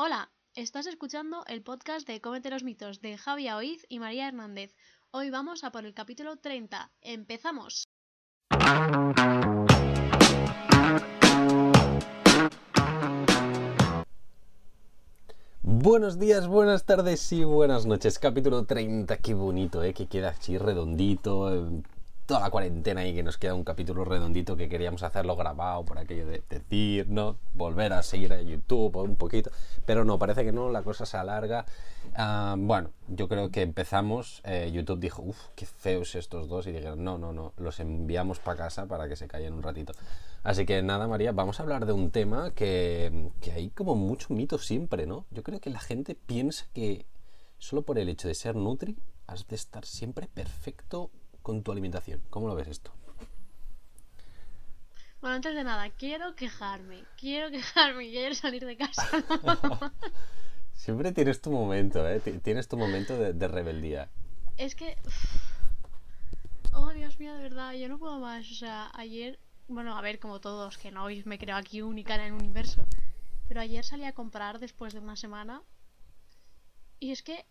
Hola, estás escuchando el podcast de Cómete los mitos de Javier Oiz y María Hernández. Hoy vamos a por el capítulo 30. ¡Empezamos! Buenos días, buenas tardes y buenas noches. Capítulo 30, qué bonito, ¿eh? Que queda así redondito. Toda la cuarentena y que nos queda un capítulo redondito que queríamos hacerlo grabado por aquello de decir, ¿no? Volver a seguir a YouTube un poquito. Pero no, parece que no, la cosa se alarga. Ah, bueno, yo creo que empezamos. eh, YouTube dijo, uff, qué feos estos dos. Y dijeron, no, no, no, los enviamos para casa para que se callen un ratito. Así que nada, María, vamos a hablar de un tema que, que hay como mucho mito siempre, ¿no? Yo creo que la gente piensa que solo por el hecho de ser Nutri has de estar siempre perfecto con tu alimentación. ¿Cómo lo ves esto? Bueno, antes de nada, quiero quejarme. Quiero quejarme. Quiero salir de casa. Siempre tienes tu momento, ¿eh? Ti- Tienes tu momento de, de rebeldía. es que... Oh, Dios mío, de verdad, yo no puedo más. O sea, ayer... Bueno, a ver, como todos, que no hoy me creo aquí única en el universo. Pero ayer salí a comprar después de una semana. Y es que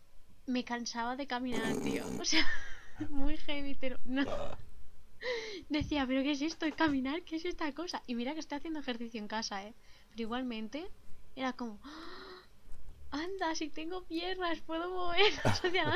me cansaba de caminar, tío. O sea, muy heavy, pero no. Decía, pero ¿qué es esto caminar? ¿Qué es esta cosa? Y mira que estoy haciendo ejercicio en casa, ¿eh? Pero igualmente era como... ¡Ah! Anda, si tengo piernas, puedo mover hacia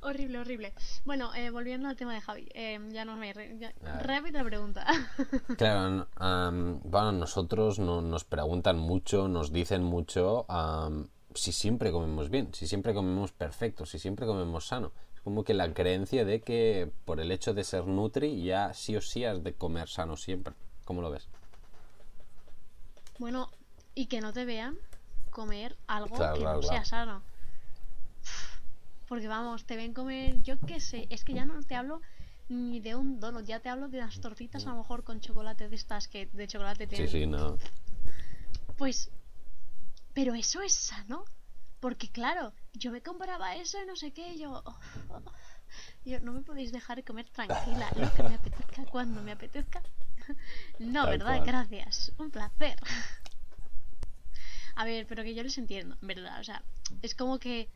horrible, horrible. Bueno, eh, volviendo al tema de Javi. eh, ya no me... Ya- A ver. repite la pregunta. Claro, am, bueno, nosotros no, nos preguntan mucho, nos dicen mucho am, si siempre comemos bien, si siempre comemos perfecto, si siempre comemos sano. Es como que la creencia de que por el hecho de ser Nutri ya sí o sí has de comer sano siempre. ¿Cómo lo ves? bueno, y que no te vean comer algo Claro, que claro, no sea sano. Porque vamos, te ven comer, yo qué sé, es que ya no te hablo ni de un donut, ya te hablo de unas tortitas a lo mejor con chocolate de estas que de chocolate Sí, tienen. sí, no. Pues, pero eso es sano. Porque claro, yo me compraba eso y no sé qué, y yo... oh, oh, yo, no me podéis dejar de comer tranquila, lo que me apetezca cuando me apetezca. no, Tal ¿verdad? cual. Gracias, un placer. A ver, pero que yo les entiendo, en ¿verdad? O sea, es como que...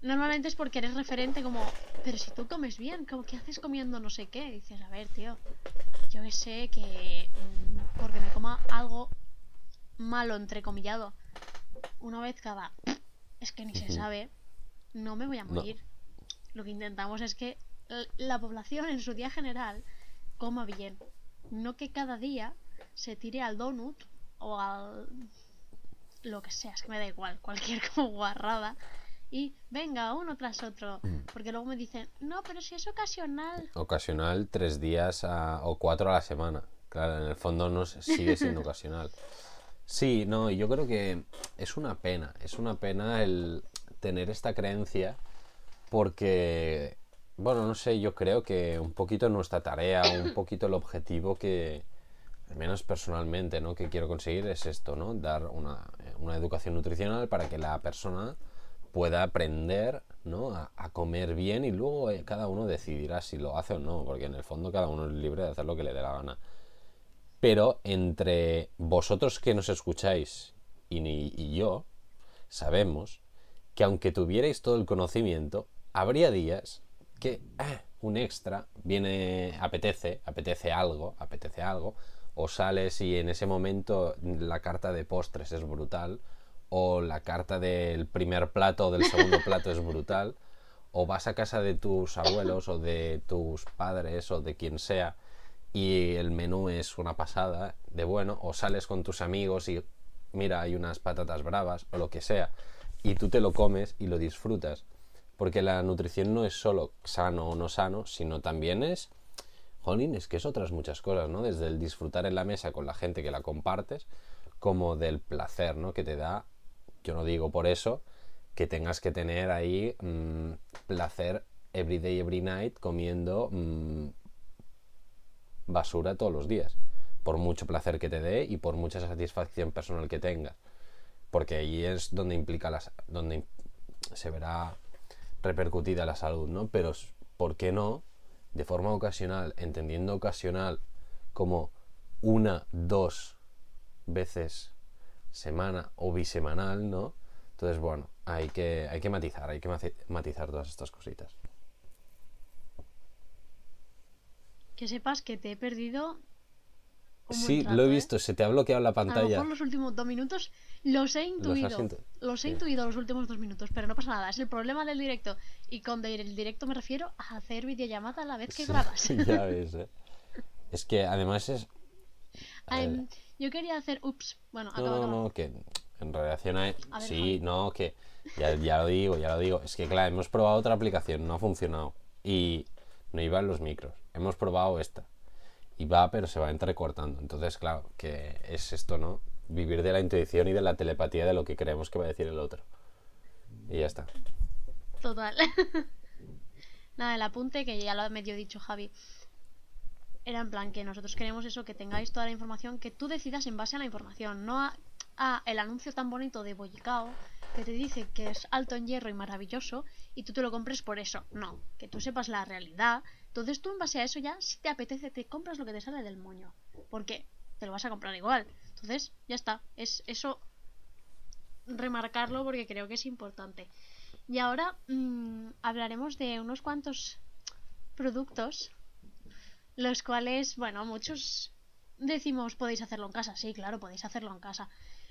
Normalmente es porque eres referente como... Pero si tú comes bien, como que haces comiendo no sé qué? Y dices, a ver, tío, yo que sé que... mm, Porque me coma algo malo, entrecomillado, una vez cada... Es que ni se sabe, no me voy a No. morir. Lo que intentamos es que la población en su día general coma bien. No que cada día se tire al donut o al... lo que sea, es que me da igual, cualquier como guarrada. Y venga, uno tras otro. Porque luego me dicen, no, pero si es ocasional. Ocasional tres días a- o cuatro a la semana. Claro, en el fondo no sigue siendo ocasional. Sí, no, yo creo que es una pena, es una pena el tener esta creencia porque, bueno, no sé, yo creo que un poquito nuestra tarea, un poquito el objetivo que, al menos personalmente, ¿no? que quiero conseguir es esto, ¿no? Dar una, una educación nutricional para que la persona pueda aprender ¿no? a, a comer bien y luego eh, cada uno decidirá si lo hace o no, porque en el fondo cada uno es libre de hacer lo que le dé la gana. Pero entre vosotros que nos escucháis y, yo, sabemos que aunque tuvierais todo el conocimiento, habría días que ah, un extra viene, apetece, apetece algo, apetece algo, o sales y en ese momento la carta de postres es brutal, o la carta del primer plato o del segundo plato es brutal, o vas a casa de tus abuelos o de tus padres o de quien sea y el menú es una pasada de bueno, o sales con tus amigos y mira, hay unas patatas bravas o lo que sea, y tú te lo comes y lo disfrutas. Porque la nutrición no es solo sano o no sano, sino también es, jolín, es que es otras muchas cosas, ¿no? Desde el disfrutar en la mesa con la gente que la compartes, como del placer, ¿no? Que te da, yo no digo por eso, que tengas que tener ahí mm, placer every day, every night comiendo mm, basura todos los días, por mucho placer que te dé y por mucha satisfacción personal que tengas, porque ahí es donde implica las, donde se verá repercutida la salud, ¿no? Pero ¿por qué no? De forma ocasional, entendiendo ocasional como una, dos veces semana o bisemanal, ¿no? Entonces, bueno, hay que, hay que matizar, hay que matizar todas estas cositas. Que sepas que te he perdido. sí, lo he ¿eh? visto, se te ha bloqueado la pantalla. A lo los últimos dos minutos los he intuido. Los, he intuido los últimos dos minutos, pero no pasa nada. Es el problema del directo. Y con el directo me refiero a hacer videollamada a la vez que grabas. ya ves, ¿eh? Es que además es. yo quería hacer. Ups, bueno, No, no, que en relación a. sí, no, que. Ya, ya lo digo, ya lo digo. Es que, claro, hemos probado otra aplicación, no ha funcionado. Y no iban los micros. Hemos probado esta. Y va, pero se va entrecortando. Entonces, claro, que es esto, ¿no? Vivir de la intuición y de la telepatía de lo que creemos que va a decir el otro. Y ya está. Total. Nada, el apunte, que ya lo ha medio dicho Javi, era en plan que nosotros queremos eso, que tengáis toda la información, que tú decidas en base a la información, no a, el anuncio tan bonito de Bollicao, que te dice que es alto en hierro y maravilloso, y tú te lo compres por eso. No, que tú sepas la realidad. Entonces tú en base a eso ya, si te apetece, te compras lo que te sale del moño. Porque te lo vas a comprar igual. Entonces, ya está. Es eso remarcarlo porque creo que es importante. Y ahora mm, hablaremos de unos cuantos productos, los cuales, bueno, muchos decimos podéis hacerlo en casa. Sí, claro, podéis hacerlo en casa.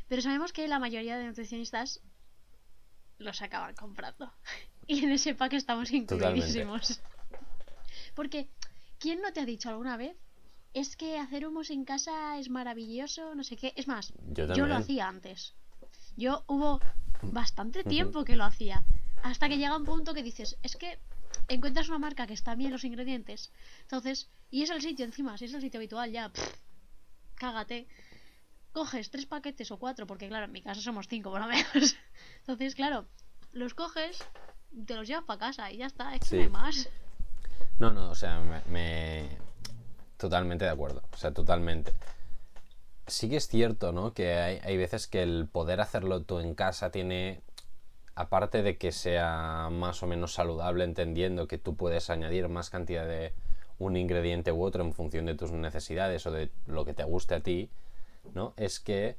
Pero sabemos que la mayoría de nutricionistas los acaban comprando. y en ese pack estamos incluidísimos. Porque, ¿quién no te ha dicho alguna vez? Es que hacer humos en casa es maravilloso, no sé qué. Es más, yo lo hacía antes. Yo hubo bastante tiempo que lo hacía. Hasta que llega un punto que dices, es que encuentras una marca que está bien los ingredientes. Entonces, y es el sitio encima, si es el sitio habitual, ya, cágate. Coges tres paquetes o cuatro, porque claro, en mi casa somos cinco por lo menos. Entonces, claro, los coges, te los llevas para casa y ya está, es que no hay más. No, no, o sea, me, Totalmente de acuerdo, o sea, totalmente. Sí que es cierto, ¿no? Que hay, hay veces que el poder hacerlo tú en casa tiene aparte de que sea más o menos saludable, entendiendo que tú puedes añadir más cantidad de un ingrediente u otro en función de tus necesidades o de lo que te guste a ti, ¿no? Es que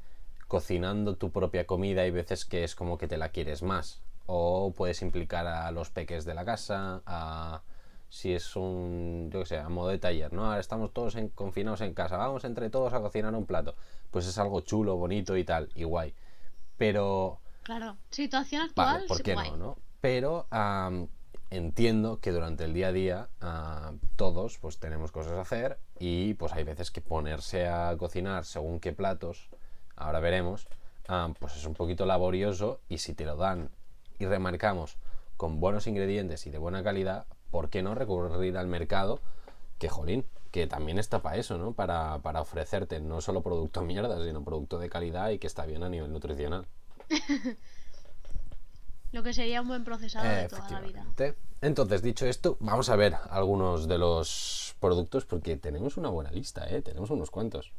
cocinando tu propia comida hay veces que es como que te la quieres más. O puedes implicar a los peques de la casa, a si es un, yo que sé, a modo de taller, ¿no? Ahora estamos todos en, confinados en casa, vamos entre todos a cocinar un plato. Pues es algo chulo, bonito y tal, y guay. Pero Claro, situación actual. ¿por qué no, no? Pero entiendo que durante el día a día todos pues tenemos cosas a hacer y pues hay veces que ponerse a cocinar según qué platos, ahora veremos, pues es un poquito laborioso y si te lo dan y remarcamos con buenos ingredientes y de buena calidad, ¿por qué no recurrir al mercado? Que jolín, que también está para eso, ¿no? Para, para ofrecerte no solo producto mierda, sino producto de calidad y que está bien a nivel nutricional. Lo que sería un buen procesador de toda la vida. Entonces, dicho esto, vamos a ver algunos de los productos porque tenemos una buena lista, ¿eh? Tenemos unos cuantos.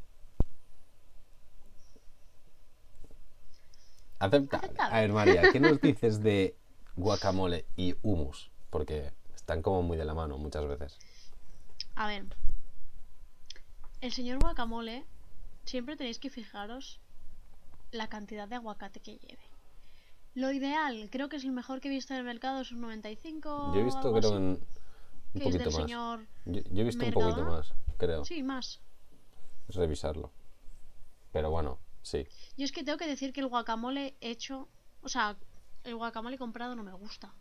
Aceptable. A ver, María, ¿qué nos dices de guacamole y humus? Porque están como muy de la mano muchas veces. A ver. El señor guacamole, siempre tenéis que fijaros la cantidad de aguacate que lleve. Lo ideal, creo que es el mejor que he visto en el mercado, es un 95. Yo he visto, creo, un poquito más. Yo, he visto un poquito más, creo. Sí, más. Es revisarlo. Pero bueno, sí. Yo es que tengo que decir que el guacamole hecho, o sea, el guacamole comprado no me gusta.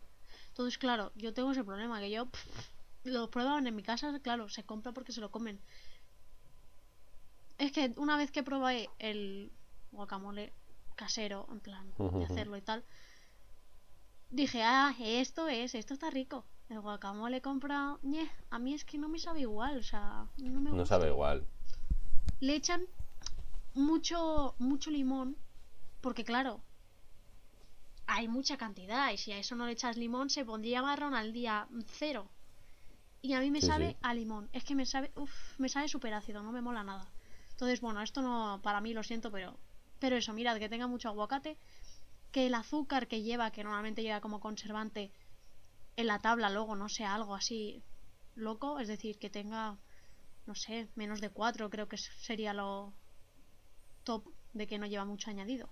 Entonces, claro, yo tengo ese problema, que yo lo prueban en mi casa, claro, se compra porque se lo comen. Es que una vez que probé el guacamole casero, en plan, de hacerlo y tal. Dije, ah, esto es, esto está rico. El guacamole comprado, a mí es que no me sabe igual, o sea, no me No sabe igual. Le echan mucho, mucho limón, porque claro, hay mucha cantidad, y si a eso no le echas limón, se pondría marrón al día cero. Y a mí me sabe a limón, es que me sabe, uff, me sabe súper ácido, no me mola nada. Entonces, bueno, esto no, para mí lo siento, pero pero eso, mirad, que tenga mucho aguacate, que el azúcar que lleva, que normalmente lleva como conservante en la tabla luego no sea algo así loco, es decir, que tenga, no sé, menos de 4 creo que sería lo, top de que no lleva mucho añadido.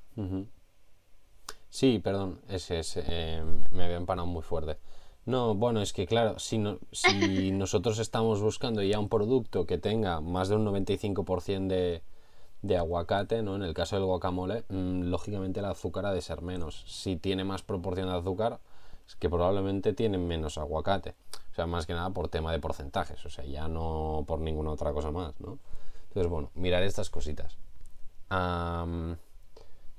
Sí, perdón, ese es, eh, me había empanado muy fuerte. No, bueno, es que claro, si, no- si nosotros estamos buscando ya un producto que tenga más de un 95% de, de aguacate, ¿no? En el caso del guacamole, mm, lógicamente el azúcar ha de ser menos. Si tiene más proporción de azúcar, es que probablemente tiene menos aguacate. O sea, más que nada por tema de porcentajes, o sea, ya no por ninguna otra cosa más, ¿no? Entonces, bueno, mirar estas cositas.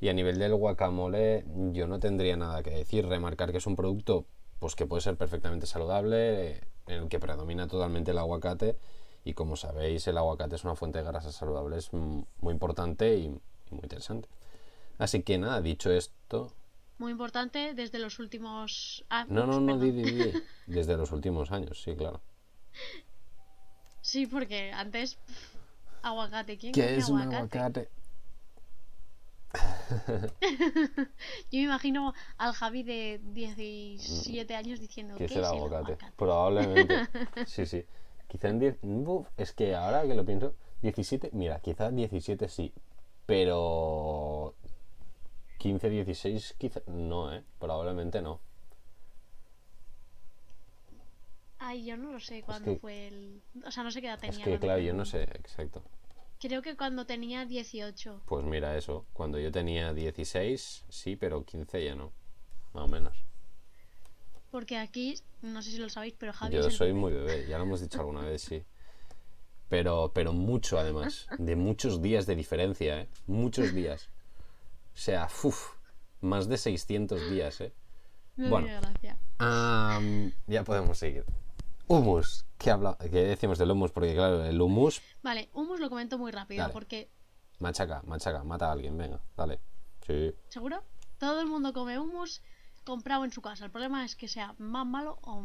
Y a nivel del guacamole, yo no tendría nada que decir. Remarcar que es un producto pues que puede ser perfectamente saludable, en el que predomina totalmente el aguacate. Y como sabéis, el aguacate es una fuente de grasas saludables muy importante y, muy interesante. Así que nada, dicho esto. Muy importante desde los últimos... ah, No, no, no, di, di, di. Desde los últimos años, sí, claro. Sí, porque antes... aguacate, ¿quién ¿Qué es un aguacate? aguacate? Yo me imagino al Javi de 17 años diciendo ¿Qué ¿Qué es el es el aguacate? aguacate? Probablemente. Sí, sí. Quizá en 10. uf, es que ahora que lo pienso, 17. Mira, quizá 17 sí. Pero. 15, 16, quizá. No, ¿eh? Probablemente no. Ay, yo no lo sé cuándo que- fue el... O sea, no sé qué edad Es tenía. que, cuando claro, yo no sé exacto. Creo que cuando tenía 18. Pues mira, eso. Cuando yo tenía 16, sí, pero 15 ya no. Más o menos. Porque aquí, no sé si lo sabéis, pero Javi Yo es el soy bebé. muy bebé, ya lo hemos dicho alguna vez, sí. Pero, pero mucho además, de muchos días de diferencia, ¿eh? Muchos días. O sea, uf, más de 600 días, ¿eh? Me Bueno. Am, ya podemos seguir. Humus, ¿qué, habla, ¿qué decimos del humus? Porque claro, el humus, Vale, humus lo comento muy rápido Dale. porque, machaca, machaca, mata a alguien, venga, dale. Sí, ¿seguro? Todo el mundo come humus comprado en su casa. El problema es que sea más malo o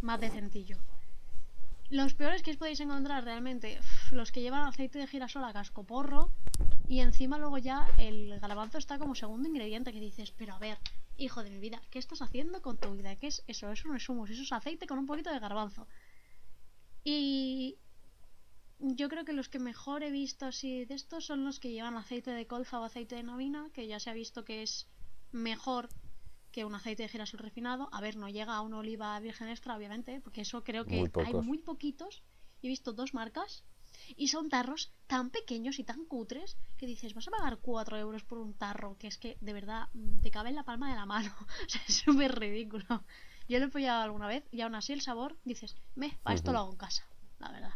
más decentillo. Los peores que os podéis encontrar realmente, los que llevan aceite de girasol a cascoporro y encima luego ya el garbanzo está como segundo ingrediente que dices, pero a ver, hijo de mi vida, ¿qué estás haciendo con tu vida? ¿Qué es eso? Eso no es humus, eso es aceite con un poquito de garbanzo. Y yo creo que los que mejor he visto así de estos son los que llevan aceite de colza o aceite de novina, que ya se ha visto que es mejor que un aceite de girasol refinado. A ver, no llega a una oliva virgen extra, obviamente, porque eso creo que Muy hay muy poquitos. He visto dos marcas y son tarros tan pequeños y tan cutres que dices, vas a pagar 4 euros por un tarro, que es que de verdad te cabe en la palma de la mano. o sea, es súper ridículo. Yo lo he pillado alguna vez y aún así el sabor, dices, me, para esto lo hago en casa, la verdad.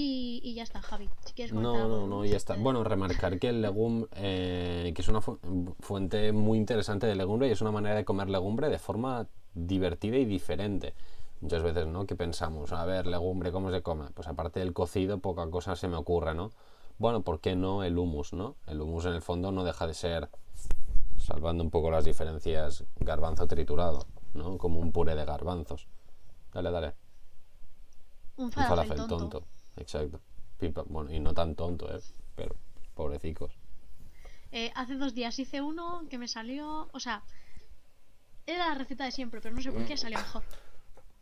Y, y ya está, Javi. Si quieres No, no, no, ya está. te- Bueno, remarcar que el legum, eh, que es una fu- fuente muy interesante de legumbre y es una manera de comer legumbre de forma divertida y diferente. Muchas veces, ¿no? Que pensamos, a ver, legumbre, ¿cómo se come? Pues aparte del cocido, poca cosa se me ocurre, ¿no? Bueno, ¿por qué no el humus, no? El humus en el fondo no deja de ser, salvando un poco las diferencias, garbanzo triturado, ¿no? Como un puré de garbanzos. Dale, dale. Un Un falafel, falafel tonto. tonto. Exacto. Pipa- Bueno, y no tan tonto, ¿eh? Pero, pobrecicos. Eh, hace dos días hice uno que me salió. O sea, era la receta de siempre, pero no sé por qué salió mejor.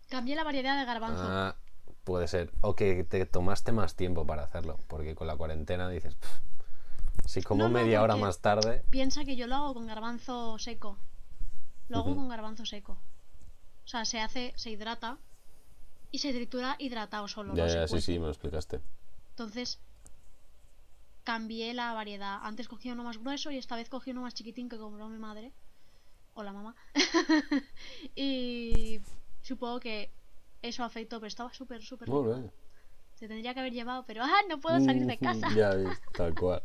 Cambié la variedad de garbanzo. Ah, puede ser. O que te tomaste más tiempo para hacerlo. Porque con la cuarentena dices, "Pff, si como No, no, media hora más tarde. Piensa que yo lo hago con garbanzo seco. Lo hago con garbanzo seco. O sea, se hace, se hidrata y se tritura hidratado solo. Ya, no ya, sí, sí, me lo explicaste. Entonces, cambié la variedad. Antes cogí uno más grueso y esta vez cogí uno más chiquitín que compró mi madre. O la mamá. y supongo que eso afectó, pero estaba súper, súper. Se tendría que haber llevado, pero ¡ah! No puedo salir de casa. ya tal cual.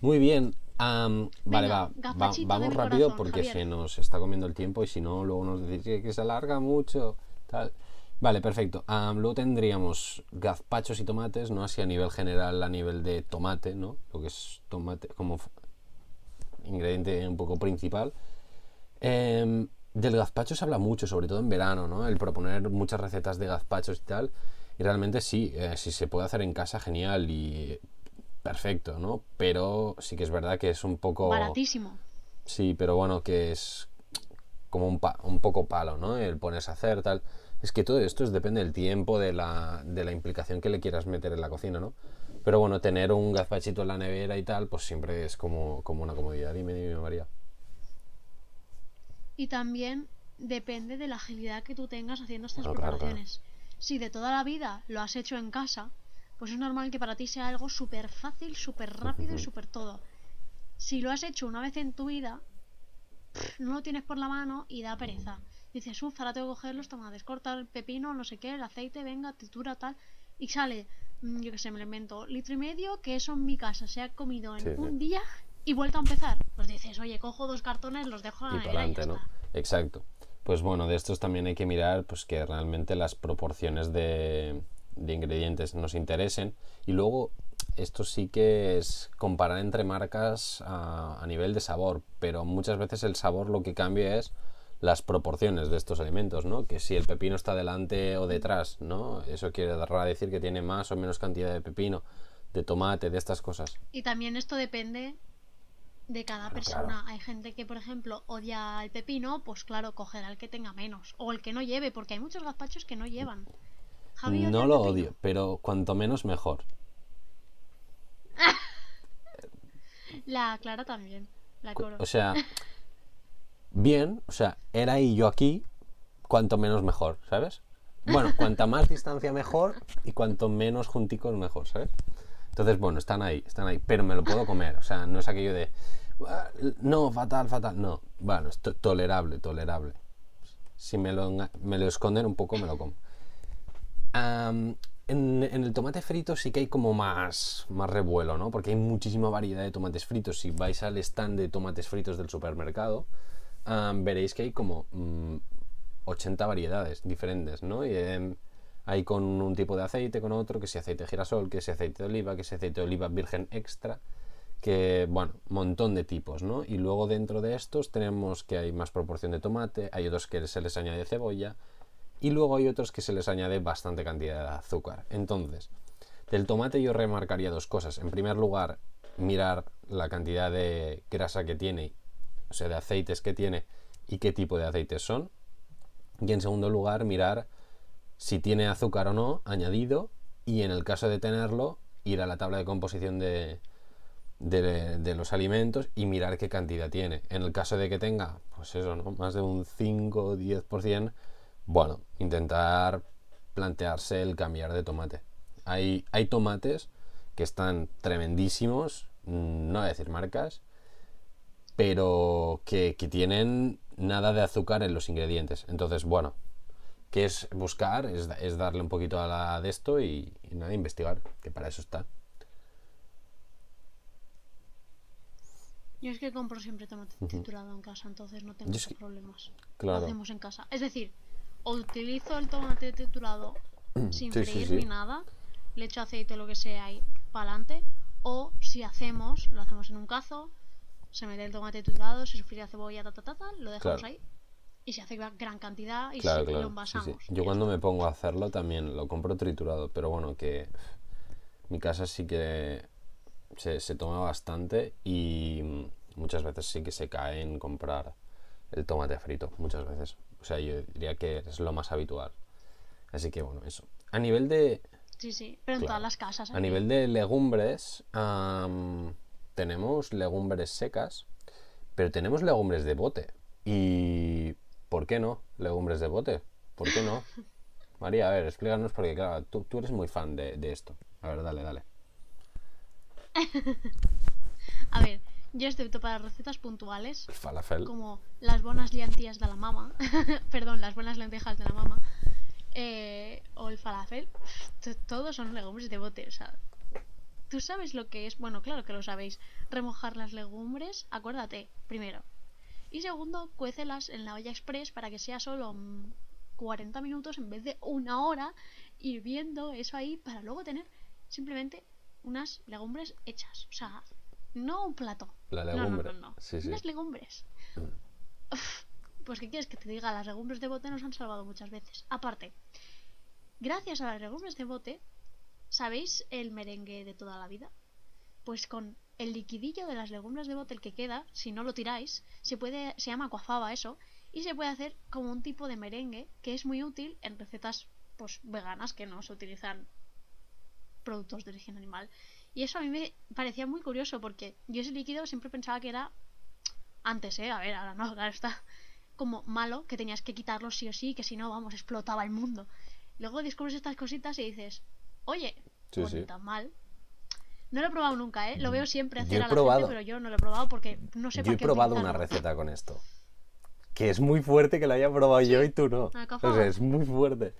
Muy bien. am, vale, Venga, va, Vamos rápido corazón, porque Javier. se nos está comiendo el tiempo y si no, luego nos decís que, que se alarga mucho. Tal. Vale, perfecto. Luego tendríamos gazpachos y tomates, ¿no? Así a nivel general, a nivel de tomate, ¿no? Lo que es tomate como ingrediente un poco principal. Em, del gazpacho se habla mucho, sobre todo en verano, ¿no? El proponer muchas recetas de gazpachos y tal. Y realmente sí, eh, si se puede hacer en casa, genial y perfecto, ¿no? Pero sí que es verdad que es un poco... Baratísimo. Sí, pero bueno, que es como un, pa- un poco palo, ¿no? El ponerse a hacer tal. Es que todo esto es, depende del tiempo, de la, de la implicación que le quieras meter en la cocina, ¿no? Pero bueno, tener un gazpachito en la nevera y tal, pues siempre es como, como una comodidad. Dime, dime, María. Y también depende de la agilidad que tú tengas haciendo estas Claro, claro, preparaciones. Si de toda la vida lo has hecho en casa, pues es normal que para ti sea algo súper fácil, súper rápido y súper todo. Si lo has hecho una vez en tu vida, no lo tienes por la mano y da pereza. Dices, uff, ahora tengo que coger los tomates, cortar el pepino, no sé qué, el aceite, venga, tritura, tal. Y sale, mm, yo qué sé, me lo invento, litro y medio, que eso en mi casa se ha comido en Sí, sí. un día y vuelto a empezar. Pues dices, oye, cojo dos cartones, los dejo en la nevera y ya adelante, ¿no? está. Exacto. Pues bueno, de estos también hay que mirar pues que realmente las proporciones de, de ingredientes nos interesen. Y luego, esto sí que es comparar entre marcas a, a nivel de sabor, pero muchas veces el sabor lo que cambia es las proporciones de estos alimentos, ¿no? Que si el pepino está delante o detrás, ¿no? Eso quiere dar a decir que tiene más o menos cantidad de pepino, de tomate, de estas cosas. Y también esto depende de cada Claro, persona. Hay gente que, por ejemplo, odia el pepino, pues claro, cogerá el que tenga menos. O el que no lleve, porque hay muchos gazpachos que no llevan. Javi No lo odio, pero cuanto menos mejor. La Clara también. La coro. O sea, bien, o sea, era y yo aquí, cuanto menos mejor, ¿sabes? Bueno, cuanta más distancia mejor y cuanto menos junticos mejor, ¿sabes? Entonces, bueno, están ahí, están ahí, pero me lo puedo comer, o sea, no es aquello de, "Ah, no, fatal, fatal, no, bueno, es to- tolerable, tolerable. Si me lo, me lo esconden un poco, me lo como. Am, en, en el tomate frito sí que hay como más, más revuelo, ¿no? Porque hay muchísima variedad de tomates fritos. Si vais al stand de tomates fritos del supermercado, am, veréis que hay como mm, 80 variedades diferentes, ¿no? Em, hay con un tipo de aceite, con otro, que si aceite de girasol, que si aceite de oliva, que si aceite de oliva virgen extra, que, bueno, montón de tipos, ¿no? Y luego dentro de estos tenemos que hay más proporción de tomate, hay otros que se les añade cebolla, y luego hay otros que se les añade bastante cantidad de azúcar. Entonces, del tomate yo remarcaría dos cosas. En primer lugar, mirar la cantidad de grasa que tiene, o sea, de aceites que tiene y qué tipo de aceites son. Y en segundo lugar, mirar si tiene azúcar o no añadido y en el caso de tenerlo, ir a la tabla de composición de, de, los alimentos y mirar qué cantidad tiene. En el caso de que tenga, pues eso, ¿no? Más de un 5 o 10%, bueno, intentar plantearse el cambiar de tomate. Hay, hay tomates que están tremendísimos, mm, no voy a decir marcas, pero que, que tienen nada de azúcar en los ingredientes. Entonces, bueno, que es buscar, es, es darle un poquito a la de esto y, y nada, investigar, que para eso está. Yo es que compro siempre tomate triturado en casa, entonces no tengo es que- problemas. Lo hacemos en casa. Es decir, o utilizo el tomate triturado sin Sí, freír sí. ni nada, le echo aceite lo que sea y para adelante, o si hacemos, lo hacemos en un cazo, se mete el tomate triturado, se sofría cebolla, ta, ta, ta, ta, lo dejamos Claro. ahí y se hace gra- gran cantidad y Claro, se- claro. lo sí, envasamos. sí. y Yo cuando me pongo a hacerlo también lo compro triturado, pero bueno, que mi casa sí que se, se toma bastante y muchas veces sí que se cae en comprar el tomate frito, muchas veces. O sea, yo diría que es lo más habitual. Así que bueno, eso. A nivel de, Sí, sí, pero en todas las casas. a nivel de legumbres, am, tenemos legumbres secas, pero tenemos legumbres de bote. ¿Y por qué no? Legumbres de bote. ¿Por qué no? María, a ver, explícanos porque, claro, tú, tú eres muy fan de, de esto. A ver, dale, dale. A ver, yo excepto para recetas puntuales, El falafel. como las buenas lentillas de la mama, perdón, las buenas lentejas de la mama, eh, o el falafel, todos son legumbres de bote, o sea, tú sabes lo que es, bueno, claro que lo sabéis, remojar las legumbres, acuérdate, primero. Y segundo, cuécelas en la olla express para que sea solo mm, 40 minutos en vez de una hora hirviendo eso ahí para luego tener simplemente unas legumbres hechas, o sea, no un plato. La No, no, legumbre. no, no. Sí, sí. Unas legumbres. Uf, Pues, ¿qué quieres que te diga? Las legumbres de bote nos han salvado muchas veces. Aparte, gracias a las legumbres de bote, ¿sabéis el merengue de toda la vida? Pues con el liquidillo de las legumbres de bote, el que queda, si no lo tiráis, se puede, se llama coafaba eso, y se puede hacer como un tipo de merengue que es muy útil en recetas pues veganas que no se utilizan productos de origen animal. Y eso a mí me parecía muy curioso porque yo ese líquido siempre pensaba que era antes, ¿eh? A ver, ahora no, claro está como malo, que tenías que quitarlo sí o sí, que si no, vamos, explotaba el mundo. Luego descubres estas cositas y dices, oye, Sí, pues sí. ni tan mal. No lo he probado nunca, ¿eh? Lo veo siempre Yo hacer he a la probado. gente, pero yo no lo he probado porque no sé Yo he qué probado una receta con esto. Que es muy fuerte que la haya probado yo y tú no. O cojones. sea, es muy fuerte.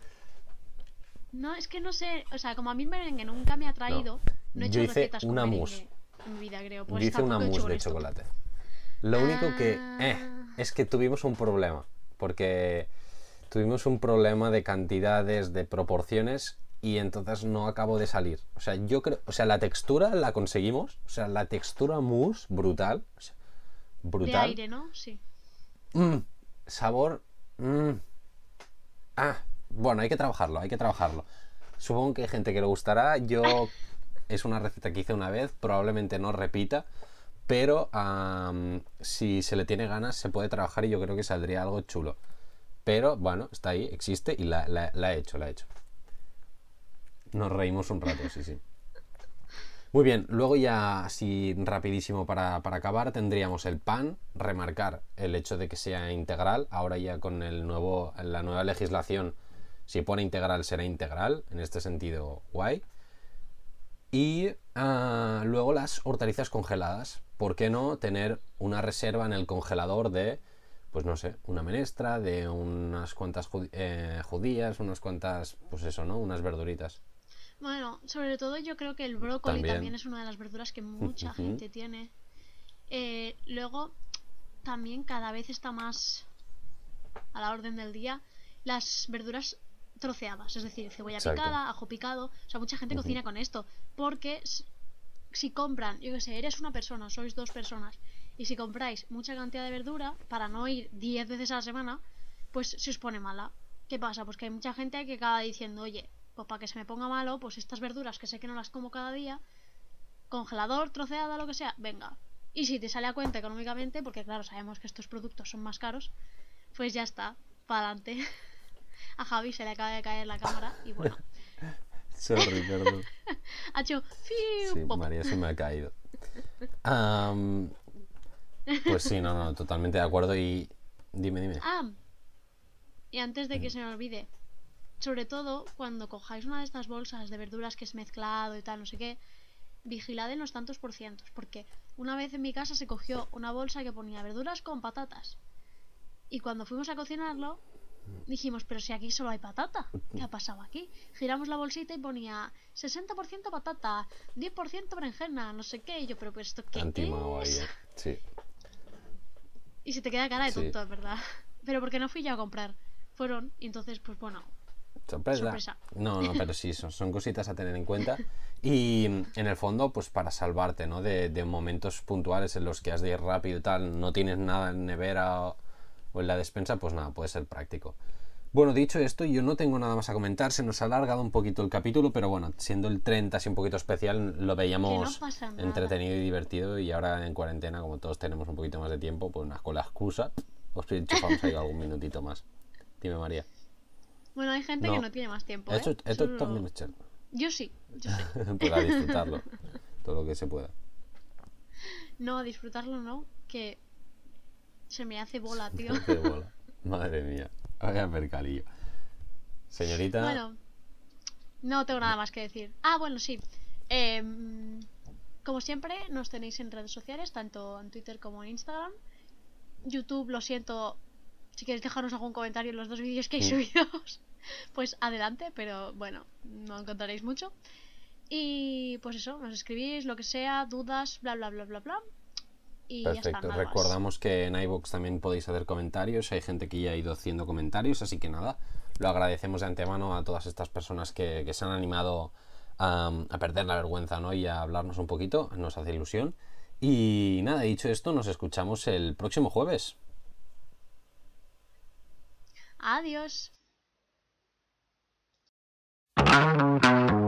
No, es que no sé, o sea, como a mí el merengue nunca me ha traído, no, he Yo hecho hice recetas con una mousse. en mi vida, creo. Pues Yo hice una he mousse de chocolate. Lo único que eh, Ah. es que tuvimos un problema. Porque tuvimos un problema de cantidades, de proporciones y entonces no acabó de salir. O sea, yo creo, o sea, la textura la conseguimos. O sea, la textura mousse brutal. o sea, De brutal. aire, ¿no? Sí. Mm, sabor. mm. Ah, bueno, hay que trabajarlo, hay que trabajarlo. Supongo que hay gente que le gustará. Yo es una receta que hice una vez, probablemente no repita, pero si se le tiene ganas se puede trabajar y yo creo que saldría algo chulo. Pero bueno, está ahí, existe y la, la- la he hecho, la he hecho. Nos reímos un rato, sí, sí. Muy bien, luego ya así rapidísimo para, para acabar tendríamos el pan, remarcar el hecho de que sea integral, ahora ya con el nuevo, la nueva legislación, si pone integral será integral, en este sentido guay. Y ah, luego las hortalizas congeladas, ¿por qué no tener una reserva en el congelador de, pues no sé, una menestra, de unas cuantas eh, judías, unas cuantas, pues eso, ¿no? Unas verduritas. Bueno, sobre todo yo creo que el brócoli También. también, es una de las verduras que mucha gente tiene. Eh, luego, también cada vez está más a la orden del día las verduras troceadas, es decir, cebolla Exacto. picada, ajo picado. O sea, mucha gente cocina con esto. Porque si compran, yo qué sé, eres una persona, sois dos personas, y si compráis mucha cantidad de verdura, para no ir 10 veces a la semana, pues se os pone mala. ¿Qué pasa? Pues que hay mucha gente que acaba diciendo, oye, pues para que se me ponga malo, pues estas verduras que sé que no las como cada día, congelador, troceada, lo que sea, venga. Y si te sale a cuenta económicamente, porque claro, sabemos que estos productos son más caros, pues ya está, para adelante. A Javi se le acaba de caer la cámara y bueno, Sorry, perdón. ha hecho Sí, pop. María se me ha caído. Pues sí, no, no, totalmente de acuerdo y dime, dime. Ah, y antes de que se me olvide, sobre todo cuando cojáis una de estas bolsas de verduras que es mezclado y tal, no sé qué, vigilad en los tantos por cientos, porque una vez en mi casa se cogió una bolsa que ponía verduras con patatas. Y cuando fuimos a cocinarlo, dijimos, pero si aquí solo hay patata, ¿qué ha pasado aquí? Giramos la bolsita y ponía 60% patata, 10% berenjena, no sé qué, y yo, pero pues esto qué Antimao ahí, es? eh. Sí. Y se te queda cara de Sí. tonto, ¿verdad? Pero porque no fui yo a comprar. Fueron, y entonces, pues bueno. Sorpresa. Sorpresa. No, no, pero sí, son, son cositas a tener en cuenta. Y en el fondo, pues para salvarte, ¿no? De, de momentos puntuales en los que has de ir rápido y tal, no tienes nada en nevera o, o en la despensa, pues nada, puede ser práctico. Bueno, dicho esto, yo no tengo nada más a comentar, se nos ha alargado un poquito el capítulo, pero bueno, siendo el 30 así un poquito especial, lo veíamos entretenido y divertido y ahora en cuarentena, como todos tenemos un poquito más de tiempo, pues con la excusa, os enchufamos ahí algún minutito más. Dime, María. Bueno, hay gente No. que no tiene más tiempo. Esto, ¿eh? esto Solo- también es. Yo sí, yo sí. pues a disfrutarlo. Todo lo que se pueda. No, a disfrutarlo no, que se me hace bola, tío. Qué bola. Madre mía. Vaya percalillo. Señorita. Bueno, no tengo nada más que decir. Ah, bueno, sí. Em, como siempre, nos tenéis en redes sociales, tanto en Twitter como en Instagram. YouTube, lo siento. Si queréis dejarnos algún comentario en los dos vídeos que hay subidos, pues adelante, pero bueno, no encontraréis mucho. Y pues eso, nos escribís lo que sea, dudas, bla bla bla bla bla. Y ya está, Perfecto. más. Recordamos que en iVoox también podéis hacer comentarios. Hay gente que ya ha ido haciendo comentarios, así que nada. Lo agradecemos de antemano a todas estas personas que, que se han animado a, a perder la vergüenza ¿no? y a hablarnos un poquito. Nos hace ilusión. Y nada, dicho esto, nos escuchamos el próximo jueves. Adiós. Thank you.